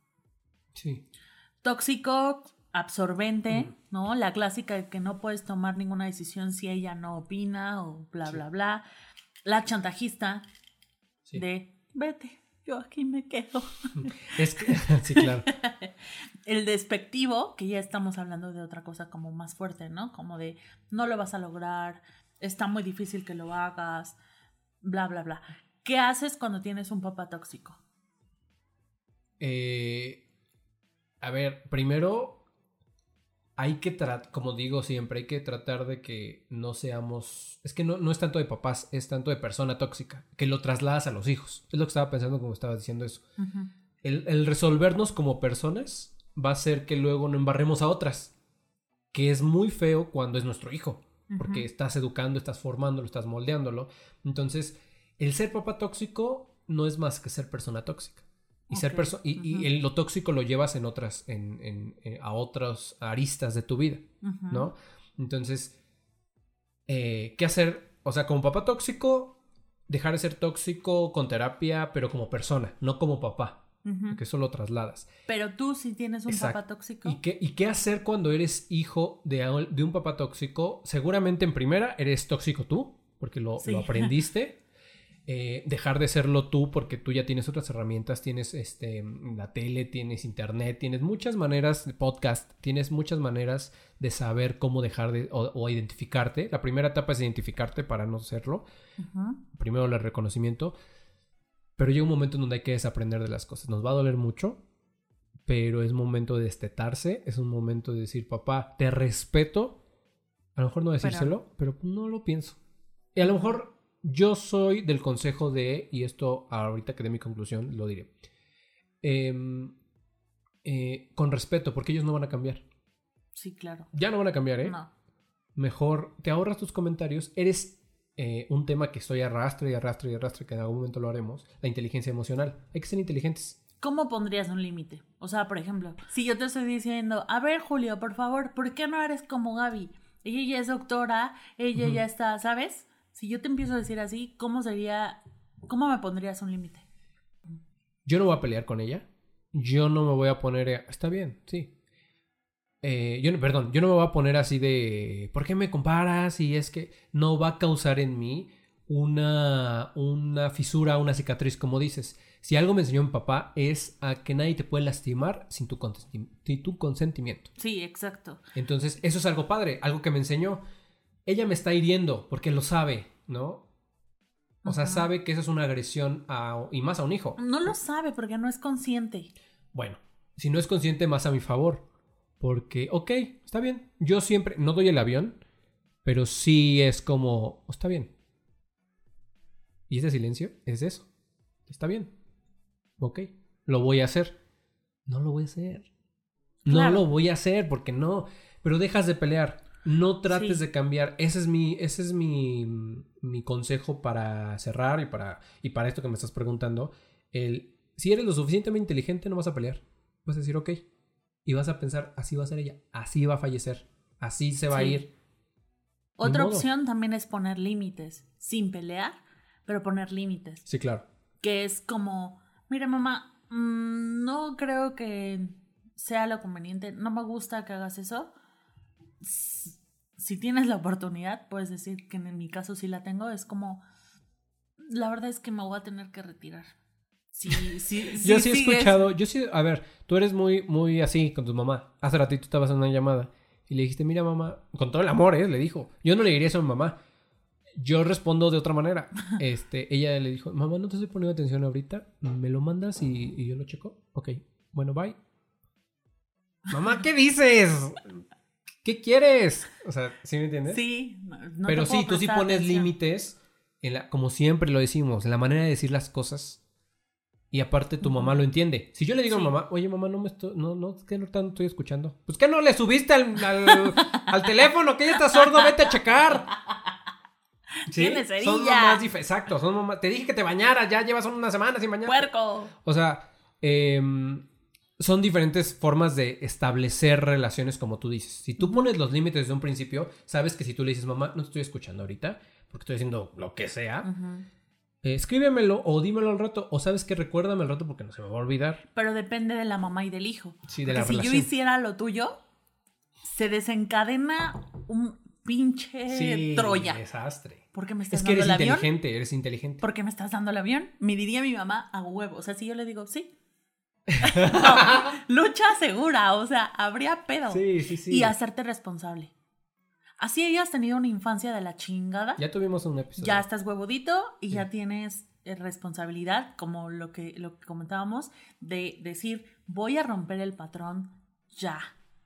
Sí. Tóxico, absorbente, ¿no? La clásica de que no puedes tomar ninguna decisión si ella no opina o bla, Sí. bla, bla. La chantajista sí. de, vete, yo aquí me quedo. Es que, sí, claro. El despectivo, que ya estamos hablando de otra cosa como más fuerte, ¿no? Como de, no lo vas a lograr, está muy difícil que lo hagas, bla, bla, bla. ¿Qué haces cuando tienes un papá tóxico? Eh, a ver, primero hay que tratar, como digo siempre, hay que tratar de que no seamos, es que no, no es tanto de papás, es tanto de persona tóxica, que lo trasladas a los hijos. Es lo que estaba pensando como estaba diciendo eso. El, el resolvernos como personas va a hacer que luego no embarremos a otras, que es muy feo cuando es nuestro hijo, porque estás educando, estás formándolo, estás moldeándolo. Entonces, el ser papá tóxico no es más que ser persona tóxica. Y, ser y, y el- lo tóxico lo llevas en otras, en, en- en- a otras aristas de tu vida. ¿no? Entonces, eh, ¿qué hacer? O sea, como papá tóxico, dejar de ser tóxico con terapia, pero como persona, no como papá. Ujú. que eso lo trasladas. Pero tú sí tienes un Exacto. papá tóxico. ¿Y qué, ¿Y qué hacer cuando eres hijo de, de un papá tóxico? Seguramente en primera eres tóxico tú, porque lo, Sí. lo aprendiste. Eh, dejar de serlo tú porque tú ya tienes otras herramientas, tienes este, la tele, tienes internet, tienes muchas maneras, de podcast, tienes muchas maneras de saber cómo dejar de o, o identificarte. La primera etapa es identificarte para no serlo. Primero el reconocimiento. Pero llega un momento en donde hay que desaprender de las cosas. Nos va a doler mucho, pero es momento de destetarse. Es un momento de decir, papá, te respeto. A lo mejor no decírselo, pero, no lo pienso. Y a lo mejor yo soy del consejo de, y esto ahorita que dé mi conclusión, lo diré. Em, eh, con respeto, porque ellos no van a cambiar. Sí, claro. Ya no van a cambiar, ¿eh? No. mejor te ahorras tus comentarios. Eres eh, un tema que estoy arrastre y arrastre y arrastre, que en algún momento lo haremos, la inteligencia emocional. Hay que ser inteligentes. ¿Cómo pondrías un límite? O sea, por ejemplo, si yo te estoy diciendo, a ver, Julio, por favor, ¿por qué no eres como Gaby? Ella ya es doctora, ella ya está, ¿sabes? Si yo te empiezo a decir así, ¿cómo sería, cómo me pondrías un límite? Yo no voy a pelear con ella. Yo no me voy a poner... Está bien, sí. Eh, yo perdón, yo no me voy a poner así de... ¿Por qué me comparas? Y es que no va a causar en mí una, una fisura, una cicatriz, como dices. Si algo me enseñó mi papá es a que nadie te puede lastimar sin tu, consenti- sin tu consentimiento. Sí, exacto. Entonces, eso es algo padre, algo que me enseñó. Ella me está hiriendo porque lo sabe, ¿no? O sea, sabe que eso es una agresión a, y más a un hijo. No lo sabe porque no es consciente. Bueno, si no es consciente, más a mi favor. Porque, ok, está bien. Yo siempre, no doy el avión, pero sí es como, "Oh, está bien. Y ese silencio es eso. Está bien. Ok, lo voy a hacer. No lo voy a hacer. No Claro. lo voy a hacer porque no. Pero dejas de pelear. No trates Sí. de cambiar. Ese es mi, ese es mi, mi consejo para cerrar y para, y para esto que me estás preguntando. El, si eres lo suficientemente inteligente, no vas a pelear. Vas a decir, ok. Y vas a pensar, así va a ser ella. Así va a fallecer. Así se va a ir. Otra opción también es poner límites, sin pelear, pero poner límites. Sí, claro. que es como, mira mamá, mm, no creo que sea lo conveniente, no me gusta que hagas eso. Si tienes la oportunidad, puedes decir que en mi caso sí la tengo, es como, la verdad es que me voy a tener que retirar. Sí, sí, yo sí he escuchado, yo sí, a ver, tú eres muy, muy así con tu mamá. Hace ratito estabas en una llamada y le dijiste, mira mamá, con todo el amor, ¿eh? Le dijo. Yo no le diría eso a mi mamá. Yo respondo de otra manera. Este, ella le dijo, mamá, no te estoy poniendo atención ahorita. ¿Me lo mandas y, y yo lo checo? Ok, bueno, bye. Mamá, ¿qué dices? ¿Qué quieres? O sea, ¿sí me entiendes? Sí, no- te Pero puedo sí, tú sí pones atención. límites, en la, como siempre lo decimos, en la manera de decir las cosas. Y aparte tu mamá lo entiende. Si yo le digo Sí. a mamá, oye mamá, no me estoy, no, no, que no tanto estoy escuchando. Pues que no le subiste al, al, al teléfono, que ya está sordo, vete a checar. Tienes Son mamás exacto, son mamás. Te dije que te bañaras, ya llevas una semana sin bañar. Puerco. O sea, em, son diferentes formas de establecer relaciones como tú dices. Si tú pones los límites desde un principio, sabes que si tú le dices, mamá, no estoy escuchando ahorita, porque estoy haciendo lo que sea, eh, escríbemelo o dímelo al rato, o sabes que recuérdame al rato porque no se me va a olvidar. Pero depende de la mamá y del hijo. Sí, de Porque la si relación. yo hiciera lo tuyo, se desencadena un pinche Sí, Troya. desastre. ¿Por qué me estás Es que dando eres el avión? inteligente, eres inteligente. ¿Por qué me estás dando el avión? Me diría mi mamá a huevo. O sea, si yo le digo, sí. No, lucha segura. O sea, habría pedo. Sí, sí, sí. Y hacerte responsable. Así hayas tenido una infancia de la chingada. Ya tuvimos un episodio. ya estás huevodito y Sí. ya tienes eh, responsabilidad, como lo que, lo que comentábamos, de decir, voy a romper el patrón ya.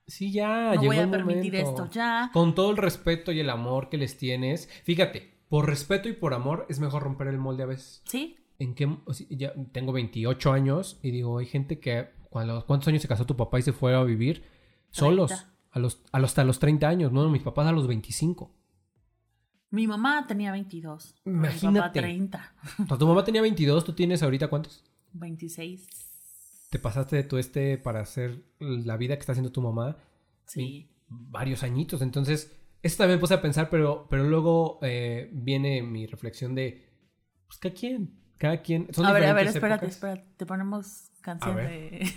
Sí, ya, no llegó voy a permitir momento. esto ya. Con todo el respeto y el amor que les tienes. Fíjate, por respeto y por amor es mejor romper el molde a veces. Sí, ¿En qué? o sea, ya tengo 28 años y digo, hay gente que cuando ¿cuántos años se casó tu papá y se fue a vivir solos? 30. A los, a los, hasta los 30 años, ¿no? Mis papás a los 25. mi mamá tenía 22. Mi papá Imagínate. 30. O sea, tu mamá tenía 22, ¿tú tienes ahorita cuántos? 26. Te pasaste de tu este para hacer la vida que está haciendo tu mamá Sí. varios añitos. Entonces, esto también me puse a pensar, pero, pero luego eh, viene mi reflexión de, pues, ¿qué quién? Cada quien. Son a ver, a ver, espérate, épocas. espérate. Te ponemos canción ver. de.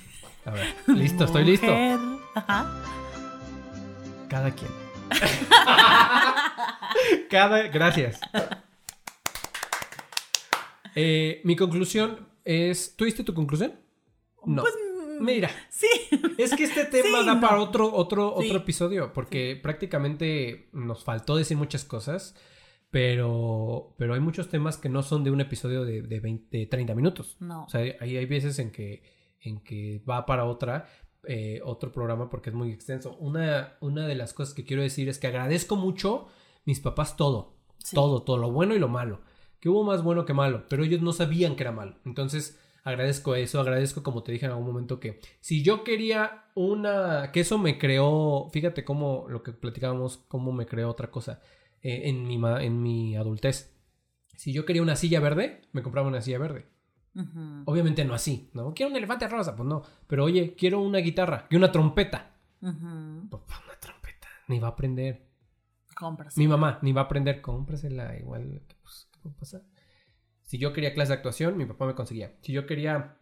A ver, listo, estoy listo. Ajá. Cada quien. Cada. Gracias. Eh, mi conclusión es. ¿Tú diste tu conclusión? No. Pues, Mira, Sí. es que este tema Sí, da no. para otro, otro, Sí. otro episodio, porque prácticamente nos faltó decir muchas cosas, pero, pero hay muchos temas que no son de un episodio de, de 20, de 30 minutos. No. O sea, hay, hay veces en que, en que va para otra, eh, otro programa porque es muy extenso. Una, una de las cosas que quiero decir es que agradezco mucho mis papás todo, Sí. todo, todo, lo bueno y lo malo. Que hubo más bueno que malo, pero ellos no sabían que era malo. Entonces, agradezco eso, agradezco como te dije en algún momento que si yo quería una, que eso me creó, fíjate cómo lo que platicábamos, cómo me creó otra cosa eh, en, mi, en mi adultez. Si yo quería una silla verde, me compraba una silla verde. Obviamente no así, ¿no? Quiero un elefante rosa, pues no. Pero oye, quiero una guitarra y una trompeta. Ujú. Pues pues, una trompeta, ni va a aprender. Compras. Mi mamá ni va a aprender, cómprasela igual. Pues, ¿Qué puede pasar? Si yo quería clase de actuación, mi papá me conseguía. Si yo quería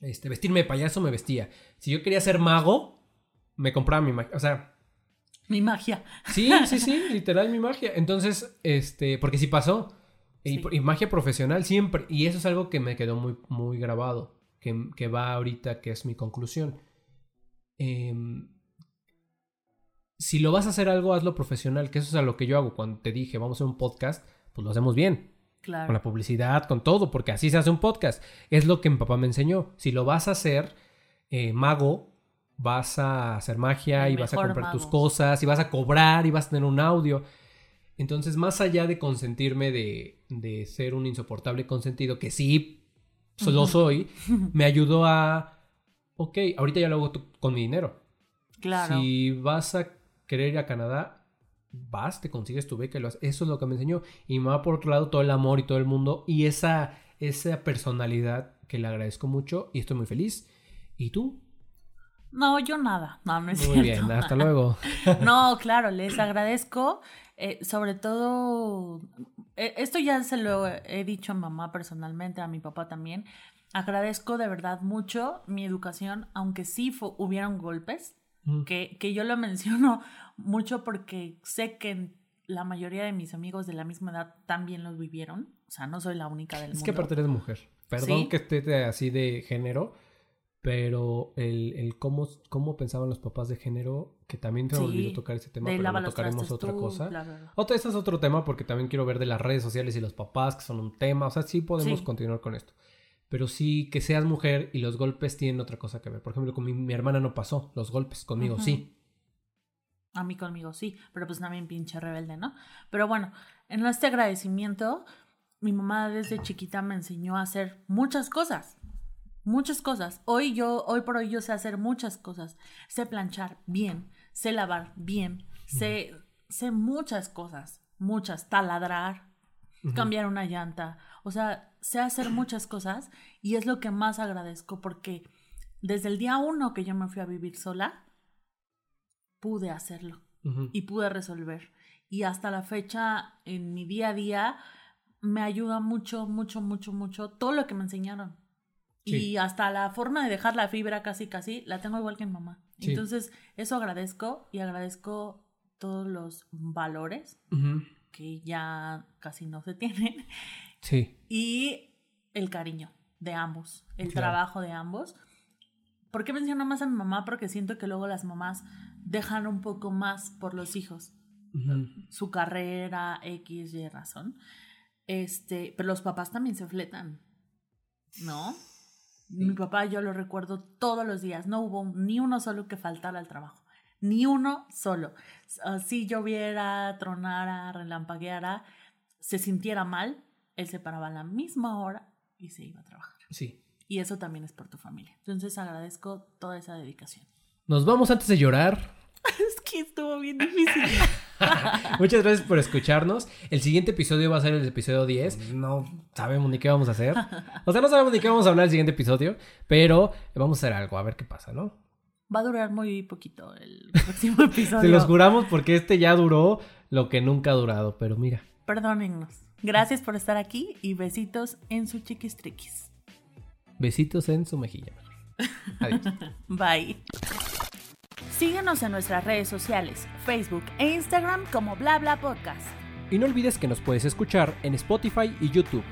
este, vestirme de payaso, me vestía. Si yo quería ser mago, me compraba mi magia. O sea, Mi magia. sí, sí, sí, literal mi magia. Entonces, este, porque sí pasó. Y, Sí. y magia profesional siempre. Y eso es algo que me quedó muy, muy grabado. Que, que va ahorita, que es mi conclusión. Em, si lo vas a hacer algo, hazlo profesional. Que eso es a lo que yo hago. Cuando te dije, vamos a hacer un podcast, pues lo hacemos bien. Claro. Con la publicidad, con todo, porque así se hace un podcast. Es lo que mi papá me enseñó. Si lo vas a hacer eh, mago, vas a hacer magia El y vas a comprar tus cosas y vas a cobrar y vas a tener un audio. Entonces, más allá de consentirme de, de ser un insoportable consentido, que sí lo Ujú. soy, me ayudó a, ok, ahorita ya lo hago con mi dinero. Claro. Si vas a querer ir a Canadá, vas, te consigues tu beca y lo haces. Eso es lo que me enseñó. Y me va por otro lado todo el amor y todo el mundo y esa, esa personalidad que le agradezco mucho y estoy muy feliz. ¿Y tú? No, yo nada. No, no es Muy cierto. bien, hasta luego. No, claro, les agradezco. eh, sobre todo, eh, esto ya se lo he dicho a mamá personalmente, a mi papá también. Agradezco de verdad mucho mi educación, aunque sí hubieron golpes, Mm, que, que yo lo menciono mucho porque sé que la mayoría de mis amigos de la misma edad también los vivieron. O sea, no soy la única del Es mundo. que aparte eres mujer. Perdón Sí. que esté así de género, pero el, el cómo, cómo pensaban los papás de género, que también te Sí, olvidó tocar ese tema, pero lo tocaremos otra tú, cosa. bla, bla, bla. Otra, ese es otro tema porque también quiero ver de las redes sociales y los papás, que son un tema. O sea, sí podemos Sí. continuar con esto. Pero sí que seas mujer y los golpes tienen otra cosa que ver. Por ejemplo, con mi, mi hermana no pasó los golpes, conmigo sí. A mí conmigo sí, pero pues también pinche rebelde, ¿no? Pero bueno, en este agradecimiento, mi mamá desde chiquita me enseñó a hacer muchas cosas. Muchas cosas. Hoy yo, hoy por hoy yo sé hacer muchas cosas. Sé planchar bien, sé lavar bien, sé, sé muchas cosas. Muchas. Taladrar, cambiar una llanta. O sea, sé hacer muchas cosas y es lo que más agradezco porque desde el día uno que yo me fui a vivir sola, pude hacerlo y pude resolver. Y hasta la fecha, en mi día a día, me ayuda mucho, mucho, mucho, mucho todo lo que me enseñaron. Sí. Y hasta la forma de dejar la fibra casi, casi, la tengo igual que mi mamá. Sí. Entonces, eso agradezco y agradezco todos los valores que ya casi no se tienen Sí. y el cariño de ambos, el Claro. trabajo de ambos. ¿Por qué menciono más a mi mamá? Porque siento que luego las mamás dejan un poco más por los hijos, su carrera, X, Y razón. Este, pero los papás también se fletan, ¿no? Mi papá yo lo recuerdo todos los días, no hubo ni uno solo que faltara al trabajo, ni uno solo. Ah, Si lloviera, tronara, relampagueara, se sintiera mal, él se paraba a la misma hora y se iba a trabajar. Sí. Y eso también es por tu familia. Entonces agradezco toda esa dedicación. Nos vamos antes de llorar. Es que estuvo bien difícil. Muchas gracias por escucharnos. El siguiente episodio va a ser el episodio 10. No sabemos ni qué vamos a hacer. O sea, no sabemos ni qué vamos a hablar el siguiente episodio, pero vamos a hacer algo, a ver qué pasa, ¿no? Va a durar muy poquito el próximo episodio. Se los juramos porque este ya duró lo que nunca ha durado, pero mira. Perdónennos. Gracias por estar aquí y besitos en su chiquistriquis. Besitos en su mejilla. Adiós. Bye. Síguenos en nuestras redes sociales, Facebook e Instagram como BlaBla Podcast. Y no olvides que nos puedes escuchar en Spotify y YouTube.